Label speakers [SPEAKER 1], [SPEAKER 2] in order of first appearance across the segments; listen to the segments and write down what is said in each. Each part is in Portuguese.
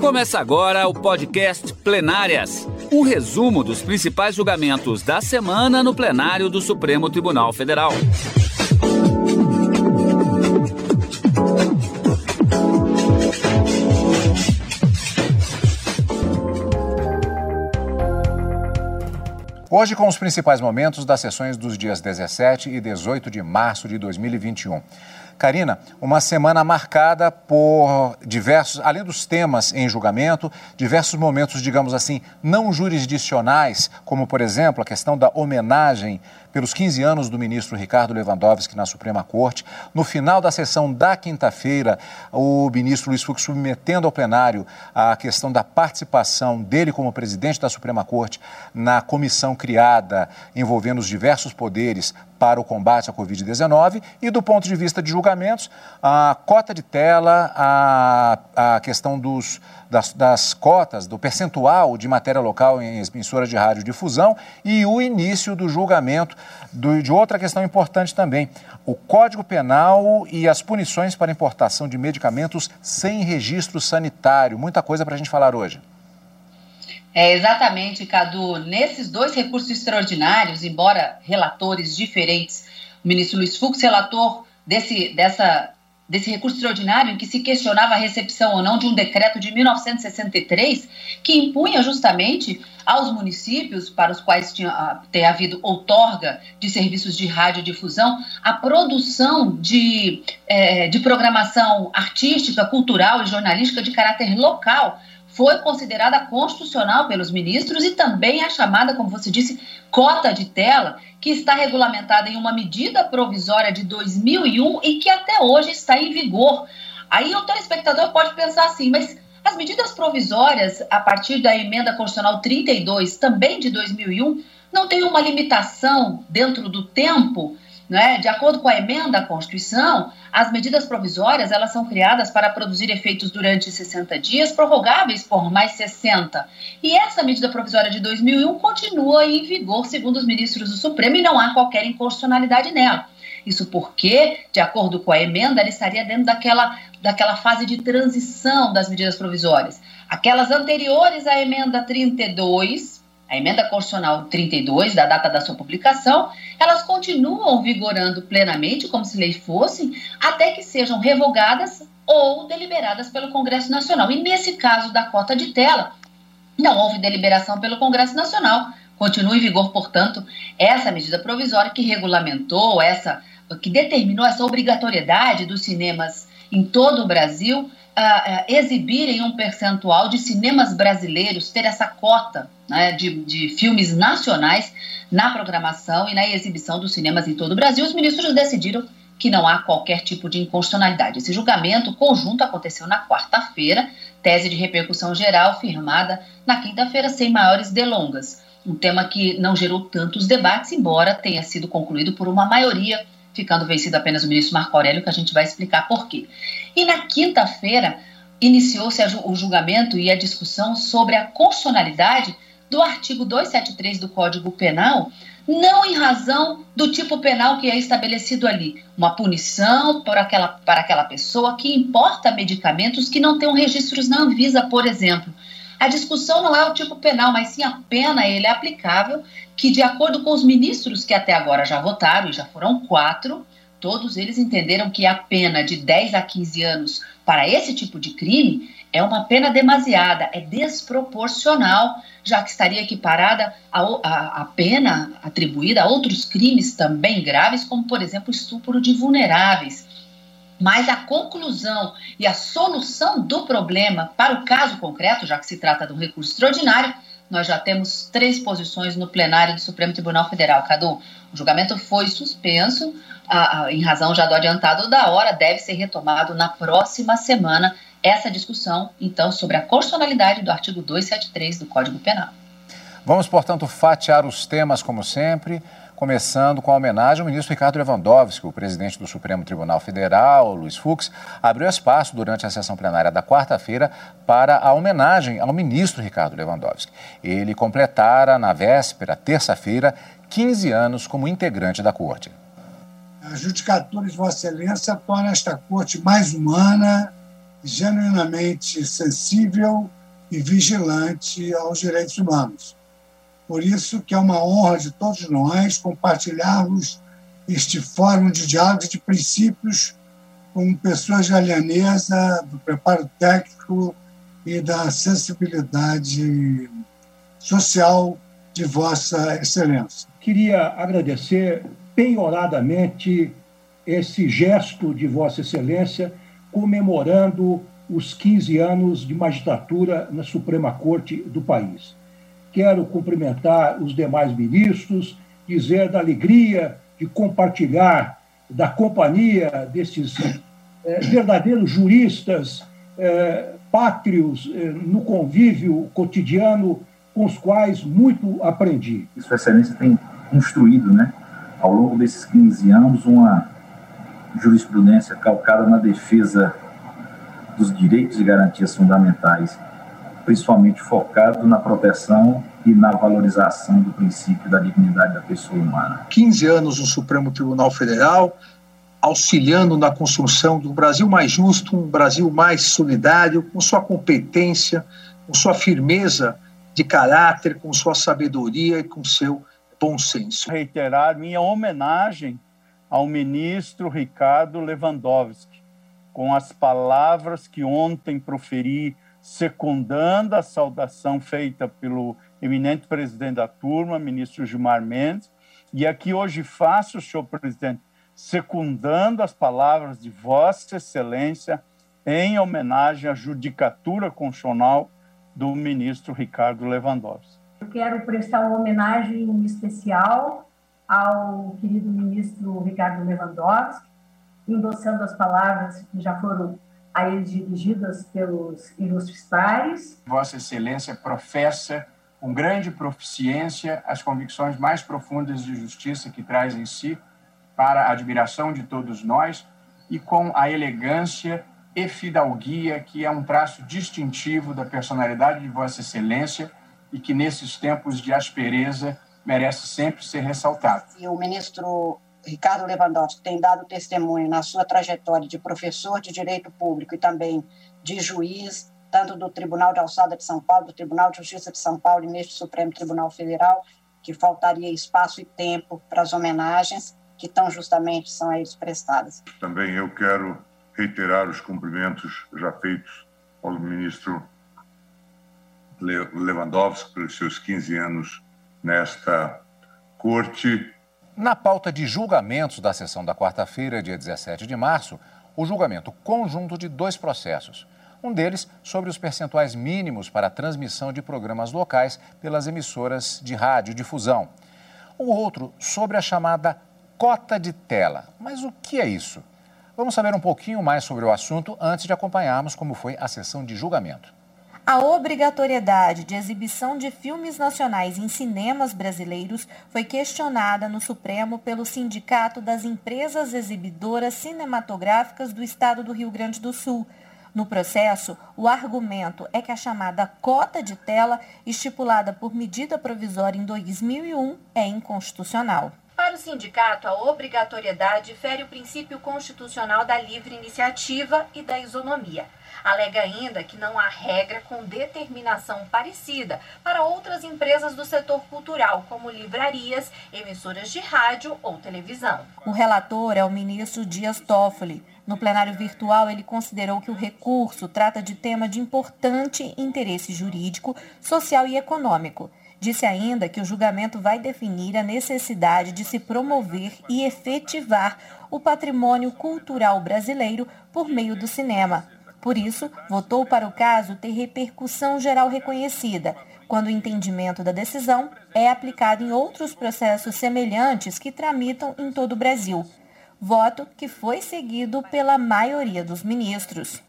[SPEAKER 1] Começa agora o podcast Plenárias um resumo dos principais julgamentos da semana no plenário do Supremo Tribunal Federal.
[SPEAKER 2] Hoje, com os principais momentos das sessões dos dias 17 e 18 de março de 2021. Karina, uma semana marcada por diversos, além dos temas em julgamento, diversos momentos, digamos assim, não jurisdicionais, como, por exemplo, a questão da homenagem pelos 15 anos do ministro Ricardo Lewandowski na Suprema Corte. No final da sessão da quinta-feira, o ministro Luiz Fux submetendo ao plenário a questão da participação dele como presidente da Suprema Corte na comissão criada envolvendo os diversos poderes para o combate à Covid-19 e, do ponto de vista de julgamentos, a cota de tela, a, a questão dos, das, das cotas, do percentual de matéria local em emissoras de radiodifusão e o início do julgamento do, de outra questão importante também, o Código Penal e as punições para importação de medicamentos sem registro sanitário. Muita coisa para a gente falar hoje.
[SPEAKER 3] É exatamente, Cadu. Nesses dois recursos extraordinários, embora relatores diferentes, o ministro Luiz Fux, relator desse, dessa, desse recurso extraordinário, em que se questionava a recepção ou não de um decreto de 1963, que impunha justamente aos municípios para os quais tinha ah, ter havido outorga de serviços de radiodifusão a produção de, é, de programação artística, cultural e jornalística de caráter local foi considerada constitucional pelos ministros e também a chamada, como você disse, cota de tela, que está regulamentada em uma medida provisória de 2001 e que até hoje está em vigor. Aí o telespectador pode pensar assim, mas as medidas provisórias, a partir da emenda constitucional 32, também de 2001, não tem uma limitação dentro do tempo? Né? De acordo com a emenda à Constituição, as medidas provisórias elas são criadas para produzir efeitos durante 60 dias, prorrogáveis por mais 60. E essa medida provisória de 2001 continua em vigor, segundo os ministros do Supremo, e não há qualquer inconstitucionalidade nela. Isso porque, de acordo com a emenda, ela estaria dentro daquela, daquela fase de transição das medidas provisórias. Aquelas anteriores à emenda 32, a emenda constitucional 32, da data da sua publicação, elas continuam vigorando plenamente, como se lei fossem, até que sejam revogadas ou deliberadas pelo Congresso Nacional. E nesse caso da cota de tela, não houve deliberação pelo Congresso Nacional. Continua em vigor, portanto, essa medida provisória que regulamentou, essa, que determinou essa obrigatoriedade dos cinemas em todo o Brasil uh, exibirem um percentual de cinemas brasileiros, ter essa cota né, de, de filmes nacionais na programação e na exibição dos cinemas em todo o Brasil, os ministros decidiram que não há qualquer tipo de inconstitucionalidade. Esse julgamento conjunto aconteceu na quarta-feira, tese de repercussão geral firmada na quinta-feira, sem maiores delongas. Um tema que não gerou tantos debates, embora tenha sido concluído por uma maioria, ficando vencido apenas o ministro Marco Aurélio, que a gente vai explicar por quê. E na quinta-feira, iniciou-se o julgamento e a discussão sobre a constitucionalidade do artigo 273 do Código Penal, não em razão do tipo penal que é estabelecido ali, uma punição por aquela, para aquela pessoa que importa medicamentos que não tenham registros na Anvisa, por exemplo. A discussão não é o tipo penal, mas sim a pena, ele é aplicável, que de acordo com os ministros que até agora já votaram, e já foram quatro, todos eles entenderam que a pena de 10 a 15 anos para esse tipo de crime é uma pena demasiada, é desproporcional, já que estaria equiparada a, a, a, pena atribuída a outros crimes também graves, como, por exemplo, estupro de vulneráveis. Mas a conclusão e a solução do problema para o caso concreto, já que se trata de um recurso extraordinário, nós já temos três posições no plenário do Supremo Tribunal Federal. Cadu, o julgamento foi suspenso, a, a, em razão já do adiantado da hora, deve ser retomado na próxima semana essa discussão, então, sobre a constitucionalidade do artigo 273 do Código Penal.
[SPEAKER 2] Vamos, portanto, fatiar os temas como sempre, começando com a homenagem ao ministro Ricardo Lewandowski, o presidente do Supremo Tribunal Federal, Luiz Fux, abriu espaço durante a sessão plenária da quarta-feira para a homenagem ao ministro Ricardo Lewandowski. Ele completara na véspera, terça-feira, 15 anos como integrante da corte.
[SPEAKER 4] A judicatura de Vossa Excelência torna esta corte mais humana, genuinamente sensível e vigilante aos direitos humanos. Por isso que é uma honra de todos nós compartilharmos este fórum de diálogo de princípios com pessoas de alianesa, do preparo técnico e da sensibilidade social de Vossa Excelência.
[SPEAKER 5] Queria agradecer penhoradamente esse gesto de Vossa Excelência comemorando os 15 anos de magistratura na Suprema Corte do país. Quero cumprimentar os demais ministros, dizer da alegria de compartilhar da companhia desses é, verdadeiros juristas é, pátrios é, no convívio cotidiano com os quais muito aprendi.
[SPEAKER 6] Sua Excelência tem construído, né, ao longo desses 15 anos, uma jurisprudência calcada na defesa dos direitos e garantias fundamentais, principalmente focado na proteção e na valorização do princípio da dignidade da pessoa humana.
[SPEAKER 7] 15 anos no Supremo Tribunal Federal, auxiliando na construção do Brasil mais justo, um Brasil mais solidário, com sua competência, com sua firmeza de caráter, com sua sabedoria e com seu bom senso.
[SPEAKER 8] Reiterar minha homenagem ao ministro Ricardo Lewandowski, com as palavras que ontem proferi, secundando a saudação feita pelo eminente presidente da turma, ministro Gilmar Mendes, e aqui hoje faço, senhor presidente, secundando as palavras de Vossa Excelência em homenagem à judicatura constitucional do ministro Ricardo Lewandowski.
[SPEAKER 9] Eu quero prestar uma homenagem especial ao querido ministro Ricardo Lewandowski, endossando as palavras que já foram a ele dirigidas pelos ilustres pares.
[SPEAKER 10] Vossa Excelência professa com grande proficiência as convicções mais profundas de justiça que traz em si para a admiração de todos nós e com a elegância e fidalguia que é um traço distintivo da personalidade de Vossa Excelência e que nesses tempos de aspereza merece sempre ser ressaltado.
[SPEAKER 11] E o ministro Ricardo Lewandowski tem dado testemunho na sua trajetória de professor de direito público e também de juiz tanto do Tribunal de Alçada de São Paulo, do Tribunal de Justiça de São Paulo e neste Supremo Tribunal Federal, que faltaria espaço e tempo para as homenagens que tão justamente são a eles prestadas.
[SPEAKER 12] Também eu quero reiterar os cumprimentos já feitos ao ministro Lewandowski pelos seus 15 anos nesta corte.
[SPEAKER 2] Na pauta de julgamentos da sessão da quarta-feira, dia 17 de março, o julgamento conjunto de dois processos um deles sobre os percentuais mínimos para a transmissão de programas locais pelas emissoras de rádio difusão. O outro sobre a chamada cota de tela. Mas o que é isso? Vamos saber um pouquinho mais sobre o assunto antes de acompanharmos como foi a sessão de julgamento.
[SPEAKER 13] A obrigatoriedade de exibição de filmes nacionais em cinemas brasileiros foi questionada no Supremo pelo Sindicato das Empresas Exibidoras Cinematográficas do Estado do Rio Grande do Sul, no processo, o argumento é que a chamada cota de tela, estipulada por medida provisória em 2001, é inconstitucional.
[SPEAKER 14] Sindicato, a obrigatoriedade fere o princípio constitucional da livre iniciativa e da isonomia. Alega ainda que não há regra com determinação parecida para outras empresas do setor cultural, como livrarias, emissoras de rádio ou televisão.
[SPEAKER 13] O relator é o ministro Dias Toffoli. No plenário virtual, ele considerou que o recurso trata de tema de importante interesse jurídico, social e econômico. Disse ainda que o julgamento vai definir a necessidade de se promover e efetivar o patrimônio cultural brasileiro por meio do cinema. Por isso, votou para o caso ter repercussão geral reconhecida, quando o entendimento da decisão é aplicado em outros processos semelhantes que tramitam em todo o Brasil voto que foi seguido pela maioria dos ministros.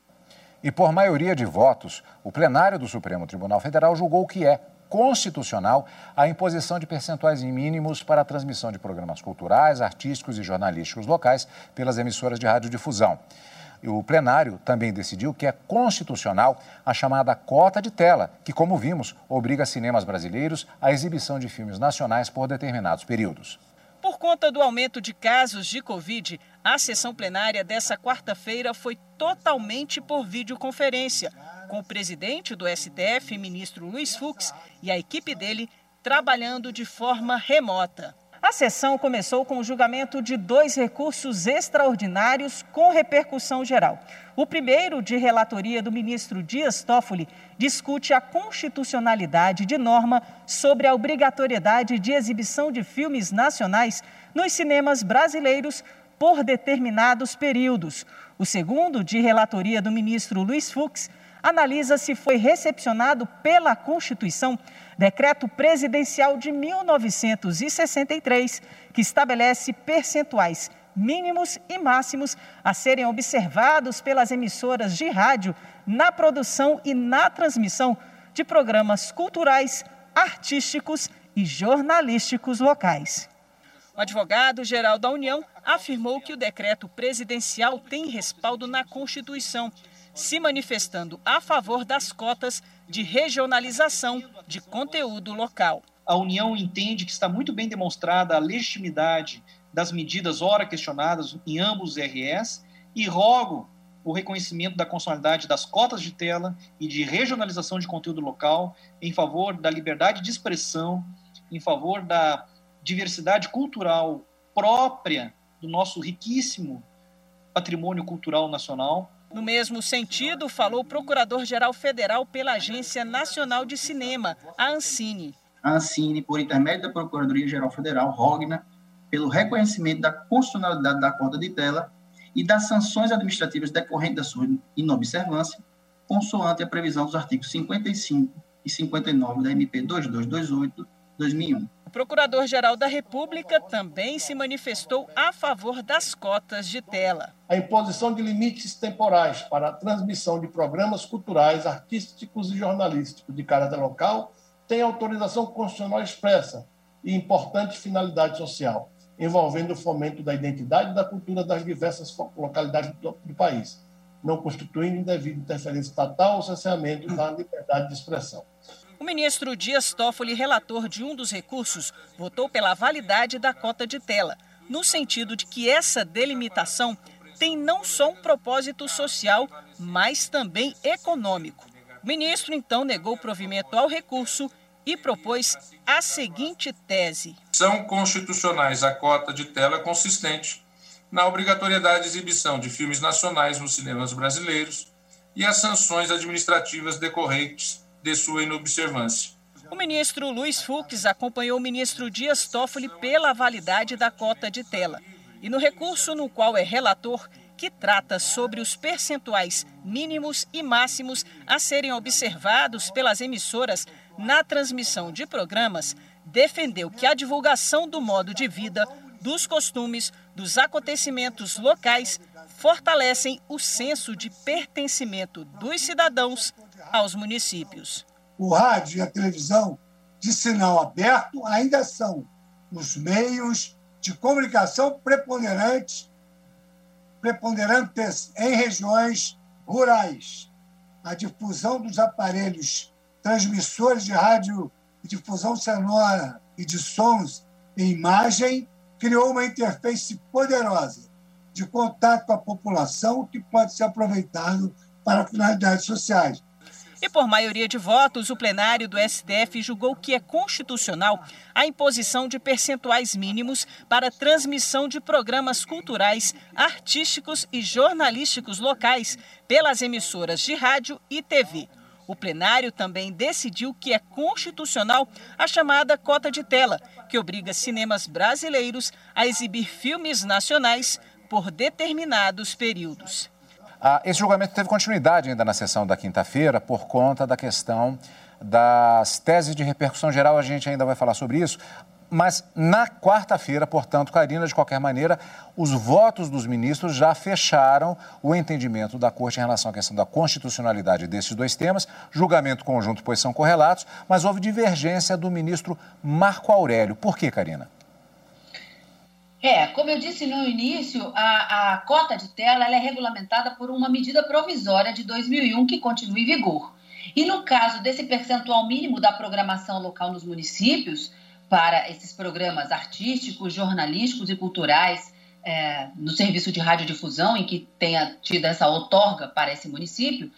[SPEAKER 2] E por maioria de votos, o plenário do Supremo Tribunal Federal julgou que é constitucional a imposição de percentuais mínimos para a transmissão de programas culturais, artísticos e jornalísticos locais pelas emissoras de radiodifusão. O plenário também decidiu que é constitucional a chamada cota de tela, que, como vimos, obriga cinemas brasileiros à exibição de filmes nacionais por determinados períodos.
[SPEAKER 15] Por conta do aumento de casos de Covid, a sessão plenária dessa quarta-feira foi totalmente por videoconferência, com o presidente do STF, ministro Luiz Fux, e a equipe dele trabalhando de forma remota. A sessão começou com o julgamento de dois recursos extraordinários com repercussão geral. O primeiro, de relatoria do ministro Dias Toffoli, discute a constitucionalidade de norma sobre a obrigatoriedade de exibição de filmes nacionais nos cinemas brasileiros por determinados períodos. O segundo, de relatoria do ministro Luiz Fux, analisa se foi recepcionado pela Constituição decreto presidencial de 1963, que estabelece percentuais mínimos e máximos a serem observados pelas emissoras de rádio na produção e na transmissão de programas culturais, artísticos e jornalísticos locais. O advogado-geral da União afirmou que o decreto presidencial tem respaldo na Constituição se manifestando a favor das cotas de regionalização de conteúdo local.
[SPEAKER 16] A União entende que está muito bem demonstrada a legitimidade das medidas ora questionadas em ambos os RS e rogo o reconhecimento da constitucionalidade das cotas de tela e de regionalização de conteúdo local em favor da liberdade de expressão, em favor da diversidade cultural própria do nosso riquíssimo patrimônio cultural nacional
[SPEAKER 15] no mesmo sentido, falou o Procurador-Geral Federal pela Agência Nacional de Cinema, a Ancine.
[SPEAKER 17] A Ancine, por intermédio da Procuradoria-Geral Federal, ROGNA, pelo reconhecimento da constitucionalidade da cota de tela e das sanções administrativas decorrentes da sua inobservância, consoante a previsão dos artigos 55 e 59 da MP 2228-2001.
[SPEAKER 15] O Procurador-Geral da República também se manifestou a favor das cotas de tela.
[SPEAKER 18] A imposição de limites temporais para a transmissão de programas culturais, artísticos e jornalísticos de caráter local tem autorização constitucional expressa e importante finalidade social, envolvendo o fomento da identidade e da cultura das diversas localidades do, país, não constituindo indevida interferência estatal ou cerceamento da liberdade de expressão.
[SPEAKER 15] O ministro Dias Toffoli, relator de um dos recursos, votou pela validade da cota de tela, no sentido de que essa delimitação tem não só um propósito social, mas também econômico. O ministro então negou provimento ao recurso e propôs a seguinte tese:
[SPEAKER 19] São constitucionais a cota de tela consistente na obrigatoriedade de exibição de filmes nacionais nos cinemas brasileiros e as sanções administrativas decorrentes de sua inobservância.
[SPEAKER 15] O ministro Luiz Fux acompanhou o ministro Dias Toffoli pela validade da cota de tela. E no recurso no qual é relator, que trata sobre os percentuais mínimos e máximos a serem observados pelas emissoras na transmissão de programas, defendeu que a divulgação do modo de vida, dos costumes, dos acontecimentos locais fortalecem o senso de pertencimento dos cidadãos aos municípios.
[SPEAKER 4] O rádio e a televisão de sinal aberto ainda são os meios de comunicação preponderantes, preponderantes em regiões rurais. A difusão dos aparelhos transmissores de rádio e difusão sonora e de sons em imagem criou uma interface poderosa de contato com a população que pode ser aproveitado para finalidades sociais,
[SPEAKER 15] e por maioria de votos, o plenário do STF julgou que é constitucional a imposição de percentuais mínimos para transmissão de programas culturais, artísticos e jornalísticos locais pelas emissoras de rádio e TV. O plenário também decidiu que é constitucional a chamada cota de tela, que obriga cinemas brasileiros a exibir filmes nacionais por determinados períodos.
[SPEAKER 2] Ah, esse julgamento teve continuidade ainda na sessão da quinta-feira por conta da questão das teses de repercussão geral. A gente ainda vai falar sobre isso. Mas na quarta-feira, portanto, Karina, de qualquer maneira, os votos dos ministros já fecharam o entendimento da Corte em relação à questão da constitucionalidade desses dois temas. Julgamento conjunto, pois são correlatos, mas houve divergência do ministro Marco Aurélio. Por quê, Karina?
[SPEAKER 3] É, como eu disse no início, a, a cota de tela é regulamentada por uma medida provisória de 2001 que continua em vigor. E no caso desse percentual mínimo da programação local nos municípios, para esses programas artísticos, jornalísticos e culturais é, no serviço de radiodifusão, em que tenha tido essa outorga para esse município,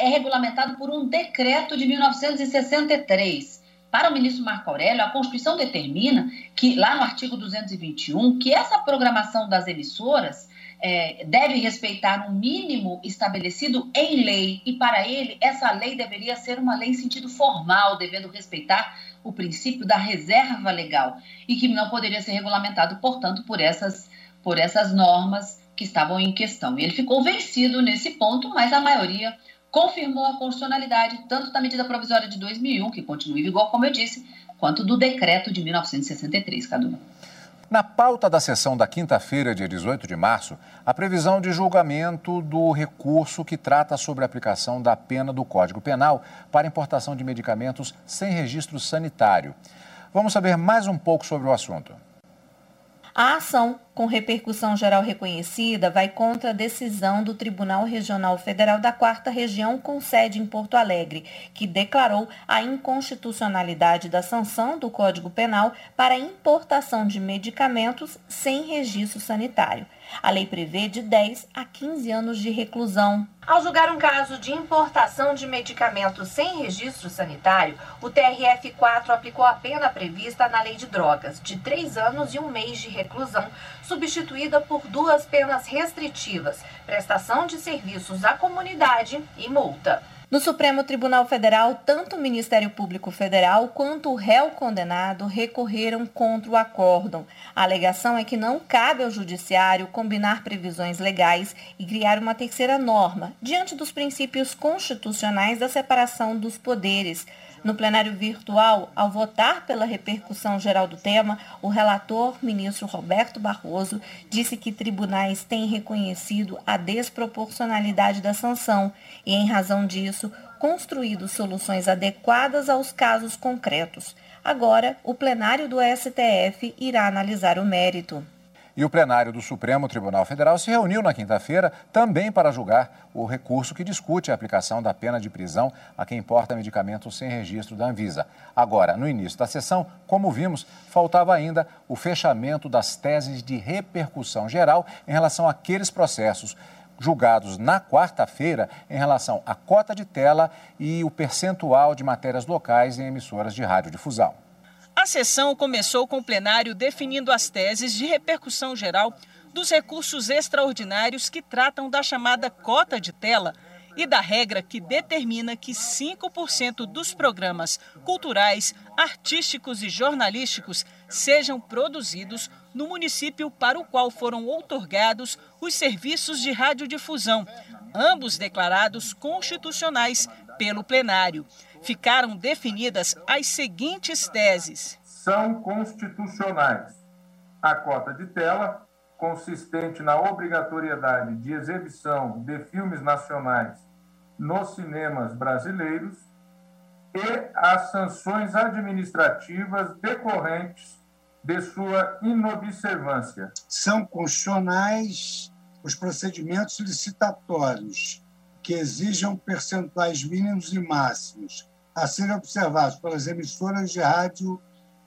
[SPEAKER 3] é regulamentado por um decreto de 1963. Para o ministro Marco Aurélio, a Constituição determina que, lá no artigo 221, que essa programação das emissoras é, deve respeitar um mínimo estabelecido em lei, e para ele, essa lei deveria ser uma lei em sentido formal, devendo respeitar o princípio da reserva legal, e que não poderia ser regulamentado, portanto, por essas, por essas normas que estavam em questão. E ele ficou vencido nesse ponto, mas a maioria confirmou a constitucionalidade tanto da medida provisória de 2001, que continua em vigor, como eu disse, quanto do decreto de 1963, Cadu.
[SPEAKER 2] Na pauta da sessão da quinta-feira, dia 18 de março, a previsão de julgamento do recurso que trata sobre a aplicação da pena do Código Penal para importação de medicamentos sem registro sanitário. Vamos saber mais um pouco sobre o assunto.
[SPEAKER 13] A ação, com repercussão geral reconhecida, vai contra a decisão do Tribunal Regional Federal da Quarta Região, com sede em Porto Alegre, que declarou a inconstitucionalidade da sanção do Código Penal para importação de medicamentos sem registro sanitário. A lei prevê de 10 a 15 anos de reclusão.
[SPEAKER 14] Ao julgar um caso de importação de medicamentos sem registro sanitário, o TRF4 aplicou a pena prevista na lei de drogas, de 3 anos e um mês de reclusão, substituída por duas penas restritivas: prestação de serviços à comunidade e multa.
[SPEAKER 13] No Supremo Tribunal Federal, tanto o Ministério Público Federal quanto o réu condenado recorreram contra o acórdão. A alegação é que não cabe ao Judiciário combinar previsões legais e criar uma terceira norma, diante dos princípios constitucionais da separação dos poderes. No plenário virtual, ao votar pela repercussão geral do tema, o relator, ministro Roberto Barroso, disse que tribunais têm reconhecido a desproporcionalidade da sanção e, em razão disso, construído soluções adequadas aos casos concretos. Agora, o plenário do STF irá analisar o mérito.
[SPEAKER 2] E o plenário do Supremo Tribunal Federal se reuniu na quinta-feira também para julgar o recurso que discute a aplicação da pena de prisão a quem importa medicamentos sem registro da Anvisa. Agora, no início da sessão, como vimos, faltava ainda o fechamento das teses de repercussão geral em relação àqueles processos julgados na quarta-feira em relação à cota de tela e o percentual de matérias locais em emissoras de radiodifusão.
[SPEAKER 15] A sessão começou com o plenário definindo as teses de repercussão geral dos recursos extraordinários que tratam da chamada cota de tela e da regra que determina que 5% dos programas culturais, artísticos e jornalísticos sejam produzidos no município para o qual foram outorgados os serviços de radiodifusão, ambos declarados constitucionais pelo plenário ficaram definidas as seguintes teses:
[SPEAKER 19] são constitucionais a cota de tela, consistente na obrigatoriedade de exibição de filmes nacionais nos cinemas brasileiros, e as sanções administrativas decorrentes de sua inobservância.
[SPEAKER 4] São constitucionais os procedimentos licitatórios que exijam percentuais mínimos e máximos a serem observados pelas emissoras de rádio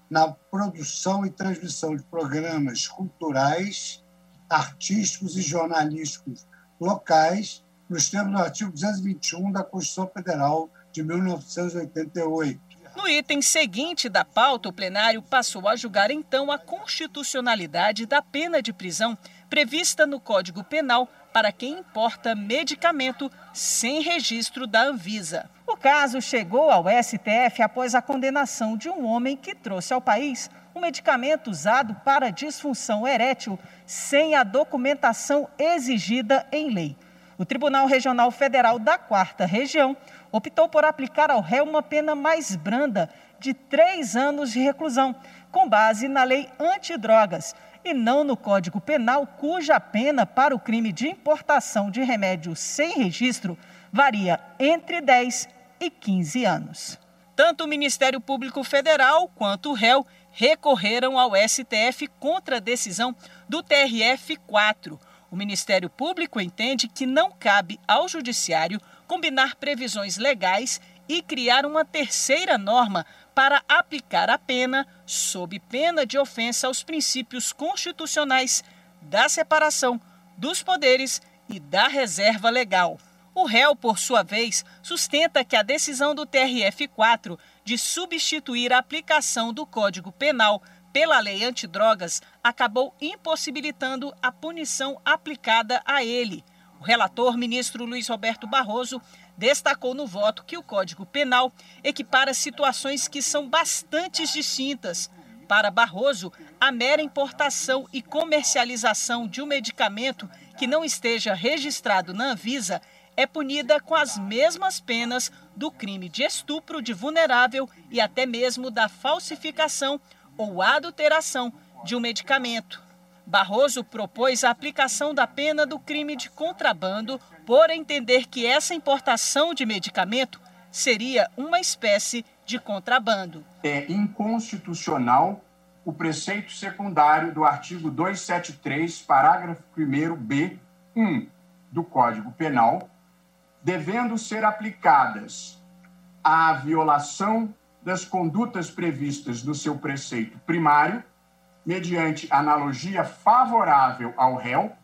[SPEAKER 4] na produção e transmissão de programas culturais, artísticos e jornalísticos locais, nos termos do artigo 221 da Constituição Federal de 1988.
[SPEAKER 15] No item seguinte da pauta, o plenário passou a julgar então a constitucionalidade da pena de prisão prevista no Código Penal para quem importa medicamento sem registro da Anvisa. O caso chegou ao STF após a condenação de um homem que trouxe ao país um medicamento usado para disfunção erétil sem a documentação exigida em lei. O Tribunal Regional Federal da Quarta Região optou por aplicar ao réu uma pena mais branda de três anos de reclusão, com base na lei antidrogas, e não no Código Penal, cuja pena para o crime de importação de remédio sem registro varia entre 10 e 15 anos. Tanto o Ministério Público Federal quanto o réu recorreram ao STF contra a decisão do TRF4. O Ministério Público entende que não cabe ao Judiciário combinar previsões legais e criar uma terceira norma para aplicar a pena, sob pena de ofensa aos princípios constitucionais da separação dos poderes e da reserva legal. O réu, por sua vez, sustenta que a decisão do TRF4 de substituir a aplicação do Código Penal pela lei antidrogas acabou impossibilitando a punição aplicada a ele. O relator, ministro Luiz Roberto Barroso, destacou no voto que o Código Penal equipara situações que são bastante distintas. Para Barroso, a mera importação e comercialização de um medicamento que não esteja registrado na Anvisa é punida com as mesmas penas do crime de estupro de vulnerável e até mesmo da falsificação ou adulteração de um medicamento. Barroso propôs a aplicação da pena do crime de contrabando por entender que essa importação de medicamento seria uma espécie de contrabando.
[SPEAKER 10] É inconstitucional o preceito secundário do artigo 273, parágrafo 1b, 1 do Código Penal, devendo ser aplicadas à violação das condutas previstas no seu preceito primário, mediante analogia favorável ao réu,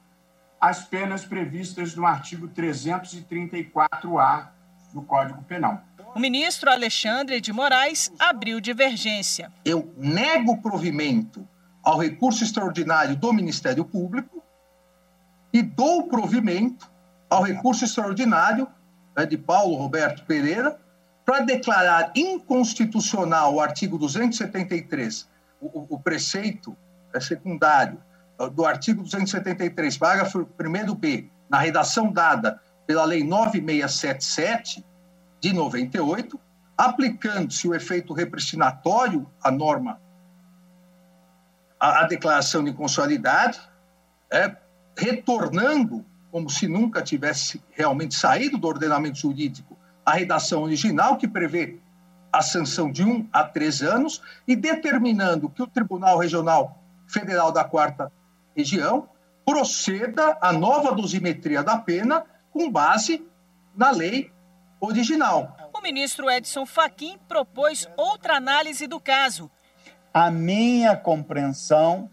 [SPEAKER 10] as penas previstas no artigo 334-A do Código Penal.
[SPEAKER 15] O ministro Alexandre de Moraes abriu divergência.
[SPEAKER 7] Eu nego provimento ao recurso extraordinário do Ministério Público e dou provimento ao recurso extraordinário né, de Paulo Roberto Pereira para declarar inconstitucional o artigo 273, o, o preceito é secundário do artigo 273, parágrafo 1b, na redação dada pela Lei 9677 de 98, aplicando-se o efeito repressinatório à norma, à, à declaração de inconstitucionalidade, é, retornando, como se nunca tivesse realmente saído do ordenamento jurídico, a redação original, que prevê a sanção de um a três anos, e determinando que o Tribunal Regional Federal da Quarta Região proceda à nova dosimetria da pena com base na lei original.
[SPEAKER 15] O ministro Edson Fachin propôs outra análise do caso.
[SPEAKER 8] A minha compreensão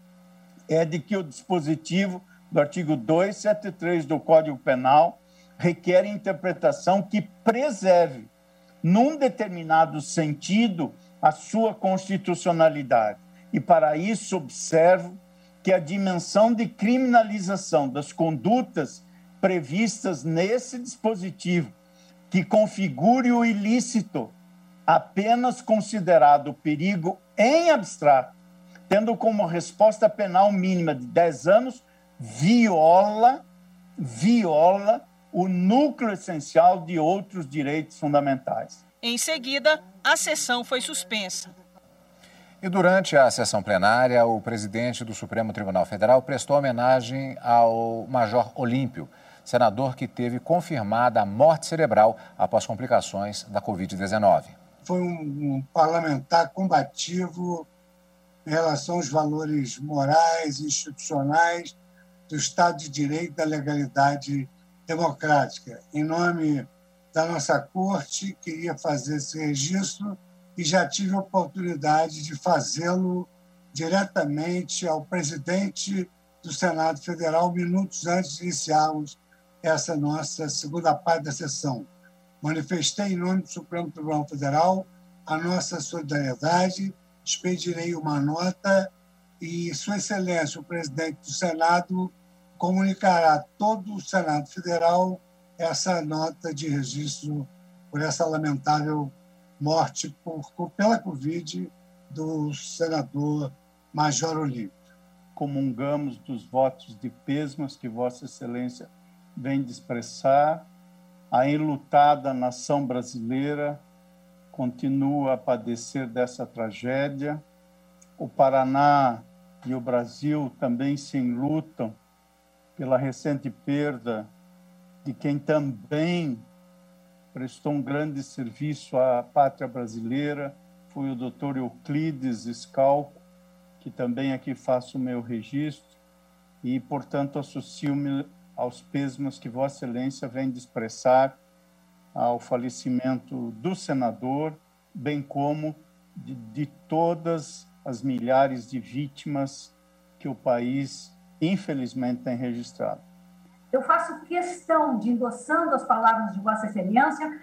[SPEAKER 8] é de que o dispositivo do artigo 273 do Código Penal requer interpretação que preserve, num determinado sentido, a sua constitucionalidade. E para isso observo que a dimensão de criminalização das condutas previstas nesse dispositivo, que configure o ilícito apenas considerado perigo em abstrato, tendo como resposta penal mínima de 10 anos, viola, viola o núcleo essencial de outros direitos fundamentais.
[SPEAKER 15] Em seguida, a sessão foi suspensa.
[SPEAKER 2] E durante a sessão plenária, o presidente do Supremo Tribunal Federal prestou homenagem ao Major Olímpio, senador que teve confirmada a morte cerebral após complicações da Covid-19.
[SPEAKER 4] Foi um, parlamentar combativo em relação aos valores morais, institucionais, do Estado de Direito, da legalidade democrática. Em nome da nossa corte, queria fazer esse registro e já tive a oportunidade de fazê-lo diretamente ao presidente do Senado Federal minutos antes de iniciarmos essa nossa segunda parte da sessão. Manifestei em nome do Supremo Tribunal Federal a nossa solidariedade, expedirei uma nota e Sua Excelência, o presidente do Senado, comunicará a todo o Senado Federal essa nota de registro por essa lamentável morte por, pela Covid do senador Major Olímpio.
[SPEAKER 8] Comungamos dos votos de pésmas que Vossa Excelência vem de expressar. A enlutada nação brasileira continua a padecer dessa tragédia. O Paraná e o Brasil também se enlutam pela recente perda de quem também prestou um grande serviço à pátria brasileira, foi o doutor Euclides Scalco, que também aqui faço o meu registro, e, portanto, associo-me aos pésmos que Vossa Excelência vem de expressar ao falecimento do senador, bem como de, de todas as milhares de vítimas que o país, infelizmente, tem registrado.
[SPEAKER 9] Eu faço questão de, endossando as palavras de Vossa Excelência,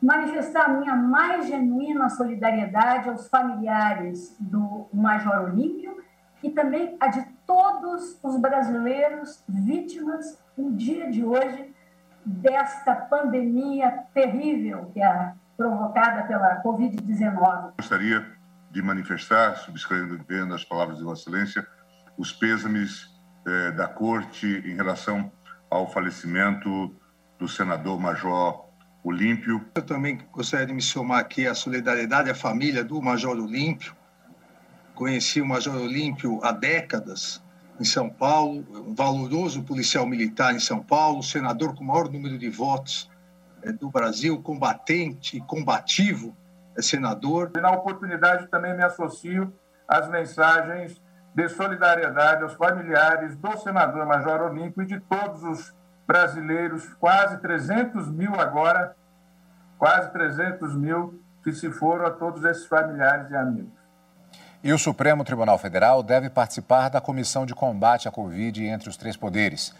[SPEAKER 9] manifestar a minha mais genuína solidariedade aos familiares do Major Olímpio e também a de todos os brasileiros vítimas no dia de hoje desta pandemia terrível que é provocada pela Covid-19.
[SPEAKER 12] Gostaria de manifestar, subscrevendo as palavras de Vossa Excelência, os pêsames eh, da Corte em relação ao falecimento do senador Major Olímpio.
[SPEAKER 7] Eu também gostaria de me somar aqui à solidariedade à família do Major Olímpio. Conheci o Major Olímpio há décadas em São Paulo, um valoroso policial militar em São Paulo, senador com o maior número de votos eh, do Brasil, combatente e combativo é senador.
[SPEAKER 19] E na oportunidade também me associo às mensagens de solidariedade aos familiares do senador Major Olímpio e de todos os brasileiros, quase 300 mil agora, quase 300 mil que se foram a todos esses familiares e amigos.
[SPEAKER 2] E o Supremo Tribunal Federal deve participar da comissão de combate à Covid entre os três poderes.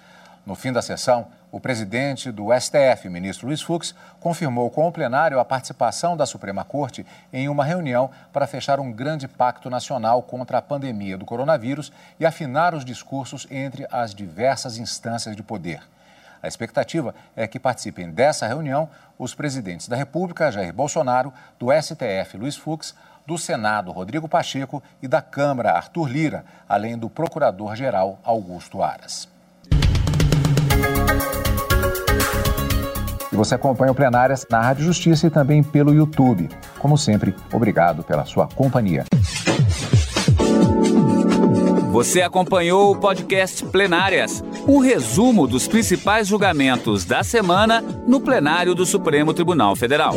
[SPEAKER 2] No fim da sessão, o presidente do STF, ministro Luiz Fux, confirmou com o plenário a participação da Suprema Corte em uma reunião para fechar um grande pacto nacional contra a pandemia do coronavírus e afinar os discursos entre as diversas instâncias de poder. A expectativa é que participem dessa reunião os presidentes da República, Jair Bolsonaro, do STF, Luiz Fux, do Senado, Rodrigo Pacheco, e da Câmara, Arthur Lira, além do Procurador-Geral, Augusto Aras. E você acompanha o Plenárias na Rádio Justiça e também pelo YouTube. Como sempre, obrigado pela sua companhia.
[SPEAKER 1] Você acompanhou o podcast Plenárias, um resumo dos principais julgamentos da semana no plenário do Supremo Tribunal Federal.